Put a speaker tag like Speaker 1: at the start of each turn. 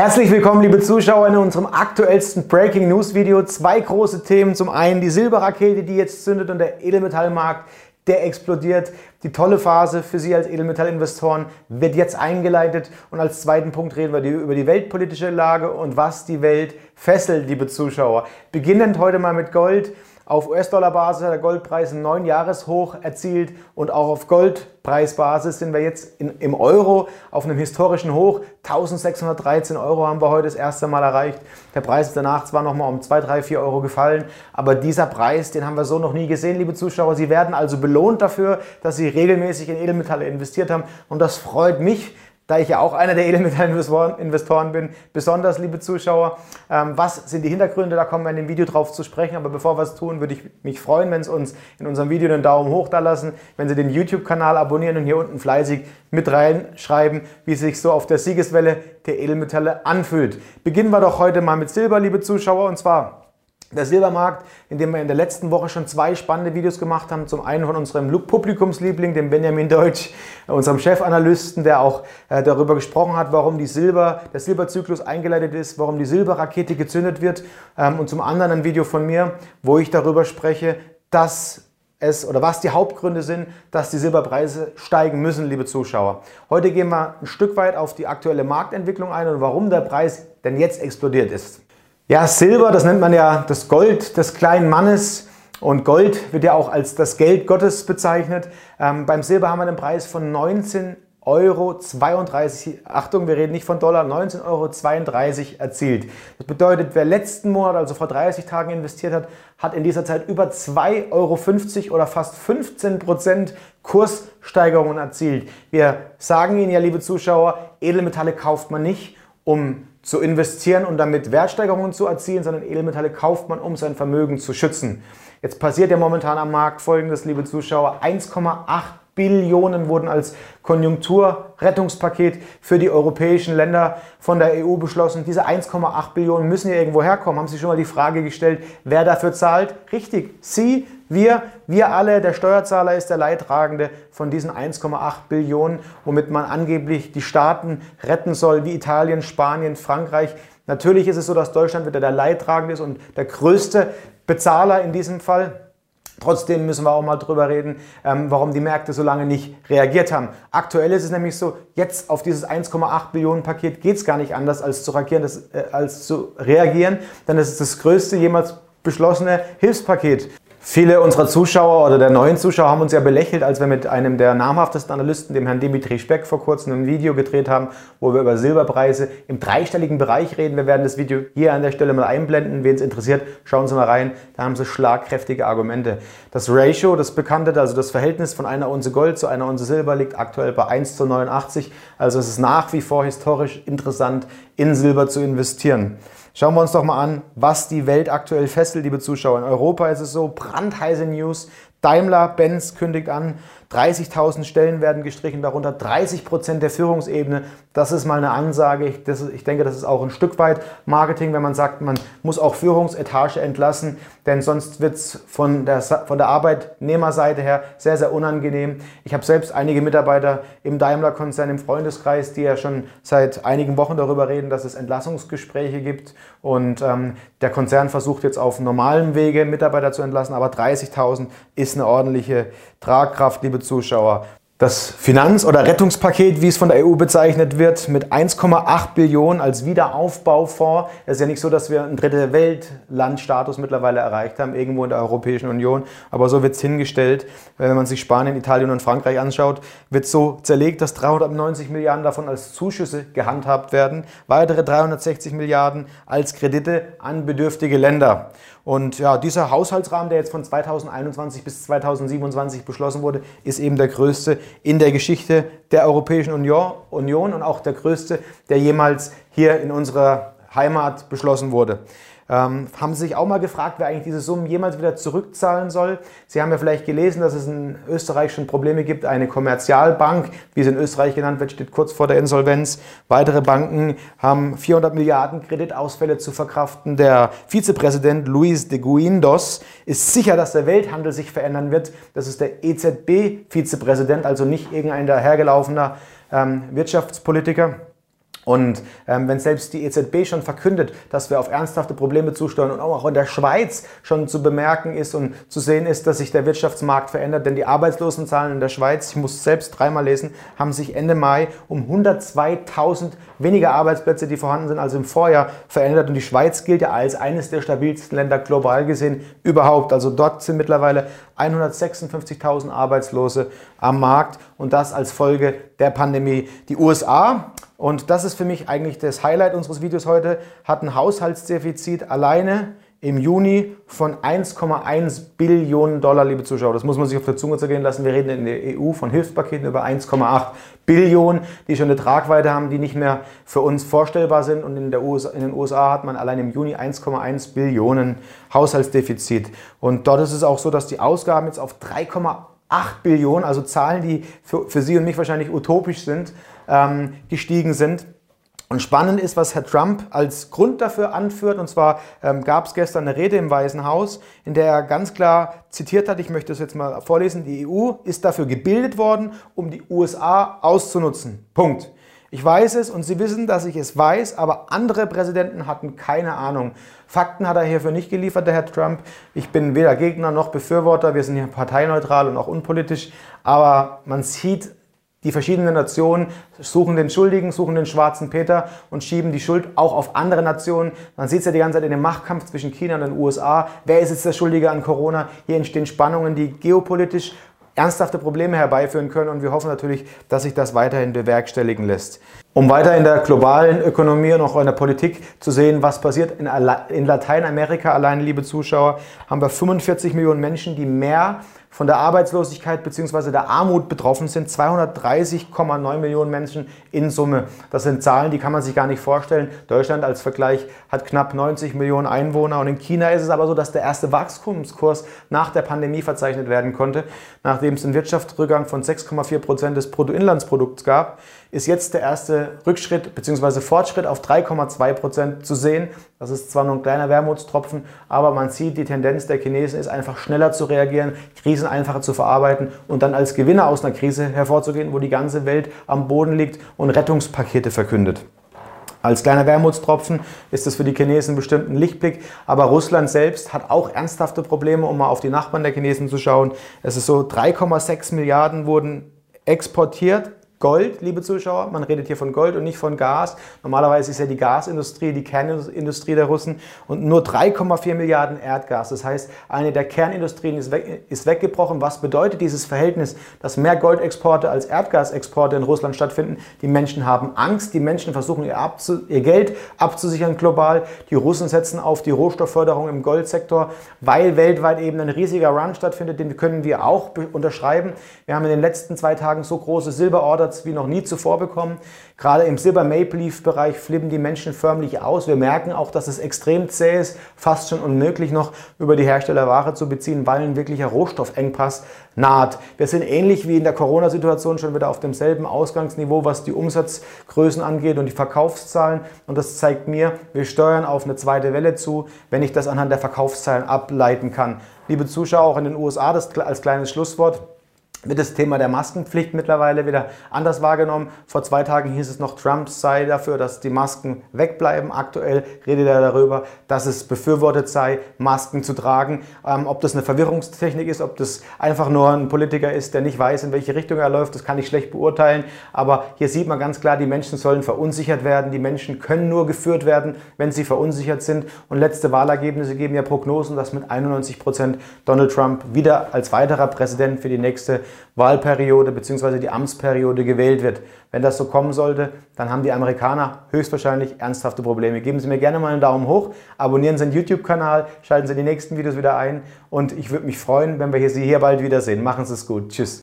Speaker 1: Herzlich willkommen, liebe Zuschauer, in unserem aktuellsten Breaking News Video. Zwei große Themen. Zum einen die Silberrakete, die jetzt zündet und der Edelmetallmarkt, der explodiert. Die tolle Phase für Sie als Edelmetallinvestoren wird jetzt eingeleitet. Und als zweiten Punkt reden wir über die weltpolitische Lage und was die Welt fesselt, liebe Zuschauer. Beginnend heute mal mit Gold. Auf US-Dollar-Basis hat der Goldpreis einen neuen Jahreshoch erzielt und auch auf Goldpreisbasis sind wir jetzt in, im Euro auf einem historischen Hoch. 1613 Euro haben wir heute das erste Mal erreicht. Der Preis ist danach zwar nochmal um 2, 3, 4 Euro gefallen, aber dieser Preis, den haben wir so noch nie gesehen, liebe Zuschauer. Sie werden also belohnt dafür, dass Sie regelmäßig in Edelmetalle investiert haben und das freut mich da ich ja auch einer der Edelmetallinvestoren bin, besonders, liebe Zuschauer. Ähm, was sind die Hintergründe? Da kommen wir in dem Video drauf zu sprechen. Aber bevor wir es tun, würde ich mich freuen, wenn Sie uns in unserem Video einen Daumen hoch da lassen, wenn Sie den YouTube-Kanal abonnieren und hier unten fleißig mit reinschreiben, wie es sich so auf der Siegeswelle der Edelmetalle anfühlt. Beginnen wir doch heute mal mit Silber, liebe Zuschauer, und zwar der Silbermarkt, in dem wir in der letzten Woche schon zwei spannende Videos gemacht haben. Zum einen von unserem Publikumsliebling, dem Benjamin Deutsch, unserem Chefanalysten, der auch äh, darüber gesprochen hat, warum die Silber, der Silberzyklus eingeleitet ist, warum die Silberrakete gezündet wird. Ähm, und zum anderen ein Video von mir, wo ich darüber spreche, dass es oder was die Hauptgründe sind, dass die Silberpreise steigen müssen, liebe Zuschauer. Heute gehen wir ein Stück weit auf die aktuelle Marktentwicklung ein und warum der Preis denn jetzt explodiert ist. Ja, Silber, das nennt man ja das Gold des kleinen Mannes. Und Gold wird ja auch als das Geld Gottes bezeichnet. Ähm, beim Silber haben wir einen Preis von 19 Euro 32, Achtung, wir reden nicht von Dollar, 19,32 Euro erzielt. Das bedeutet, wer letzten Monat, also vor 30 Tagen investiert hat, hat in dieser Zeit über 2,50 Euro oder fast 15 Prozent Kurssteigerungen erzielt. Wir sagen Ihnen ja, liebe Zuschauer, Edelmetalle kauft man nicht, um zu investieren und damit Wertsteigerungen zu erzielen, sondern Edelmetalle kauft man, um sein Vermögen zu schützen. Jetzt passiert ja momentan am Markt Folgendes, liebe Zuschauer. 1,8 Billionen wurden als Konjunkturrettungspaket für die europäischen Länder von der EU beschlossen. Diese 1,8 Billionen müssen ja irgendwo herkommen. Haben Sie schon mal die Frage gestellt, wer dafür zahlt? Richtig, Sie, wir, wir alle, der Steuerzahler ist der Leidtragende von diesen 1,8 Billionen, womit man angeblich die Staaten retten soll, wie Italien, Spanien, Frankreich. Natürlich ist es so, dass Deutschland wieder der Leidtragende ist und der größte Bezahler in diesem Fall. Trotzdem müssen wir auch mal drüber reden, ähm, warum die Märkte so lange nicht reagiert haben. Aktuell ist es nämlich so, jetzt auf dieses 1,8 Billionen Paket geht es gar nicht anders als zu, das, äh, als zu reagieren, denn es ist das größte jemals beschlossene Hilfspaket. Viele unserer Zuschauer oder der neuen Zuschauer haben uns ja belächelt, als wir mit einem der namhaftesten Analysten, dem Herrn Dimitri Speck, vor kurzem ein Video gedreht haben, wo wir über Silberpreise im dreistelligen Bereich reden. Wir werden das Video hier an der Stelle mal einblenden. Wen es interessiert, schauen Sie mal rein. Da haben Sie schlagkräftige Argumente. Das Ratio, das bekannte, also das Verhältnis von einer Unze Gold zu einer Unze Silber liegt aktuell bei 1 zu 89. Also es ist nach wie vor historisch interessant, in Silber zu investieren. Schauen wir uns doch mal an, was die Welt aktuell fesselt, liebe Zuschauer. In Europa ist es so, brandheiße News. Daimler-Benz kündigt an, 30.000 Stellen werden gestrichen, darunter 30 Prozent der Führungsebene. Das ist mal eine Ansage. Ich, das, ich, denke, das ist auch ein Stück weit Marketing, wenn man sagt, man muss auch Führungsetage entlassen, denn sonst wird es von der, von der Arbeitnehmerseite her sehr, sehr unangenehm. Ich habe selbst einige Mitarbeiter im Daimler-Konzern im Freundeskreis, die ja schon seit einigen Wochen darüber reden, dass es Entlassungsgespräche gibt und ähm, der Konzern versucht jetzt auf normalem Wege Mitarbeiter zu entlassen, aber 30.000 ist eine ordentliche Tragkraft, liebe Zuschauer. Das Finanz- oder Rettungspaket, wie es von der EU bezeichnet wird, mit 1,8 Billionen als Wiederaufbaufonds. Es ist ja nicht so, dass wir einen dritte Weltlandstatus mittlerweile erreicht haben, irgendwo in der Europäischen Union. Aber so wird es hingestellt. Wenn man sich Spanien, Italien und Frankreich anschaut, wird so zerlegt, dass 390 Milliarden davon als Zuschüsse gehandhabt werden. Weitere 360 Milliarden als Kredite an bedürftige Länder. Und ja, dieser Haushaltsrahmen, der jetzt von 2021 bis 2027 beschlossen wurde, ist eben der größte in der Geschichte der Europäischen Union, Union und auch der größte, der jemals hier in unserer Heimat beschlossen wurde. Ähm, haben Sie sich auch mal gefragt, wer eigentlich diese Summen jemals wieder zurückzahlen soll? Sie haben ja vielleicht gelesen, dass es in Österreich schon Probleme gibt. Eine Kommerzialbank, wie sie in Österreich genannt wird, steht kurz vor der Insolvenz. Weitere Banken haben 400 Milliarden Kreditausfälle zu verkraften. Der Vizepräsident Luis de Guindos ist sicher, dass der Welthandel sich verändern wird. Das ist der EZB-Vizepräsident, also nicht irgendein dahergelaufener ähm, Wirtschaftspolitiker. Und ähm, wenn selbst die EZB schon verkündet, dass wir auf ernsthafte Probleme zusteuern und auch in der Schweiz schon zu bemerken ist und zu sehen ist, dass sich der Wirtschaftsmarkt verändert, denn die Arbeitslosenzahlen in der Schweiz, ich muss selbst dreimal lesen, haben sich Ende Mai um 102.000 weniger Arbeitsplätze, die vorhanden sind, als im Vorjahr verändert. Und die Schweiz gilt ja als eines der stabilsten Länder global gesehen überhaupt. Also dort sind mittlerweile 156.000 Arbeitslose am Markt und das als Folge der Pandemie. Die USA und das ist für mich eigentlich das Highlight unseres Videos heute, hat ein Haushaltsdefizit alleine im Juni von 1,1 Billionen Dollar, liebe Zuschauer. Das muss man sich auf der Zunge zergehen lassen. Wir reden in der EU von Hilfspaketen über 1,8 Billionen, die schon eine Tragweite haben, die nicht mehr für uns vorstellbar sind. Und in, USA, in den USA hat man allein im Juni 1,1 Billionen Haushaltsdefizit. Und dort ist es auch so, dass die Ausgaben jetzt auf 3,8 Billionen, also Zahlen, die für, für Sie und mich wahrscheinlich utopisch sind, ähm, gestiegen sind. Und spannend ist, was Herr Trump als Grund dafür anführt. Und zwar ähm, gab es gestern eine Rede im Weißen Haus, in der er ganz klar zitiert hat, ich möchte es jetzt mal vorlesen, die EU ist dafür gebildet worden, um die USA auszunutzen. Punkt. Ich weiß es und Sie wissen, dass ich es weiß, aber andere Präsidenten hatten keine Ahnung. Fakten hat er hierfür nicht geliefert, der Herr Trump. Ich bin weder Gegner noch Befürworter, wir sind hier parteineutral und auch unpolitisch, aber man sieht die verschiedenen Nationen suchen den Schuldigen, suchen den schwarzen Peter und schieben die Schuld auch auf andere Nationen. Man sieht es ja die ganze Zeit in dem Machtkampf zwischen China und den USA. Wer ist jetzt der Schuldige an Corona? Hier entstehen Spannungen, die geopolitisch ernsthafte Probleme herbeiführen können und wir hoffen natürlich, dass sich das weiterhin bewerkstelligen lässt. Um weiter in der globalen Ökonomie und auch in der Politik zu sehen, was passiert in, in Lateinamerika allein, liebe Zuschauer, haben wir 45 Millionen Menschen, die mehr von der Arbeitslosigkeit bzw. der Armut betroffen sind. 230,9 Millionen Menschen in Summe. Das sind Zahlen, die kann man sich gar nicht vorstellen. Deutschland als Vergleich hat knapp 90 Millionen Einwohner und in China ist es aber so, dass der erste Wachstumskurs nach der Pandemie verzeichnet werden konnte. Nachdem es einen Wirtschaftsrückgang von 6,4 Prozent des Bruttoinlandsprodukts gab, ist jetzt der erste Rückschritt bzw. Fortschritt auf 3,2 Prozent zu sehen. Das ist zwar nur ein kleiner Wermutstropfen, aber man sieht, die Tendenz der Chinesen ist einfach schneller zu reagieren, Krisen einfacher zu verarbeiten und dann als Gewinner aus einer Krise hervorzugehen, wo die ganze Welt am Boden liegt und Rettungspakete verkündet. Als kleiner Wermutstropfen ist es für die Chinesen bestimmt ein Lichtblick, aber Russland selbst hat auch ernsthafte Probleme, um mal auf die Nachbarn der Chinesen zu schauen. Es ist so, 3,6 Milliarden wurden exportiert Gold, liebe Zuschauer, man redet hier von Gold und nicht von Gas. Normalerweise ist ja die Gasindustrie die Kernindustrie der Russen und nur 3,4 Milliarden Erdgas. Das heißt, eine der Kernindustrien ist, weg, ist weggebrochen. Was bedeutet dieses Verhältnis, dass mehr Goldexporte als Erdgasexporte in Russland stattfinden? Die Menschen haben Angst, die Menschen versuchen ihr, abzu, ihr Geld abzusichern global. Die Russen setzen auf die Rohstoffförderung im Goldsektor, weil weltweit eben ein riesiger Run stattfindet, den können wir auch unterschreiben. Wir haben in den letzten zwei Tagen so große Silberorder Umsatz wie noch nie zuvor bekommen. Gerade im Silber Maple Leaf Bereich flippen die Menschen förmlich aus. Wir merken auch, dass es extrem zäh ist, fast schon unmöglich noch über die Hersteller Ware zu beziehen, weil ein wirklicher Rohstoffengpass naht. Wir sind ähnlich wie in der Corona-Situation schon wieder auf demselben Ausgangsniveau, was die Umsatzgrößen angeht und die Verkaufszahlen. Und das zeigt mir, wir steuern auf eine zweite Welle zu, wenn ich das anhand der Verkaufszahlen ableiten kann. Liebe Zuschauer, auch in den USA, das als kleines Schlusswort wird das Thema der Maskenpflicht mittlerweile wieder anders wahrgenommen. Vor zwei Tagen hieß es noch, Trump sei dafür, dass die Masken wegbleiben. Aktuell redet er darüber, dass es befürwortet sei, Masken zu tragen. Ähm, ob das eine Verwirrungstechnik ist, ob das einfach nur ein Politiker ist, der nicht weiß, in welche Richtung er läuft, das kann ich schlecht beurteilen. Aber hier sieht man ganz klar, die Menschen sollen verunsichert werden. Die Menschen können nur geführt werden, wenn sie verunsichert sind. Und letzte Wahlergebnisse geben ja Prognosen, dass mit 91 Prozent Donald Trump wieder als weiterer Präsident für die nächste Wahlperiode bzw. die Amtsperiode gewählt wird. Wenn das so kommen sollte, dann haben die Amerikaner höchstwahrscheinlich ernsthafte Probleme. Geben Sie mir gerne mal einen Daumen hoch, abonnieren Sie den YouTube-Kanal, schalten Sie die nächsten Videos wieder ein und ich würde mich freuen, wenn wir Sie hier bald wiedersehen. Machen Sie es gut. Tschüss.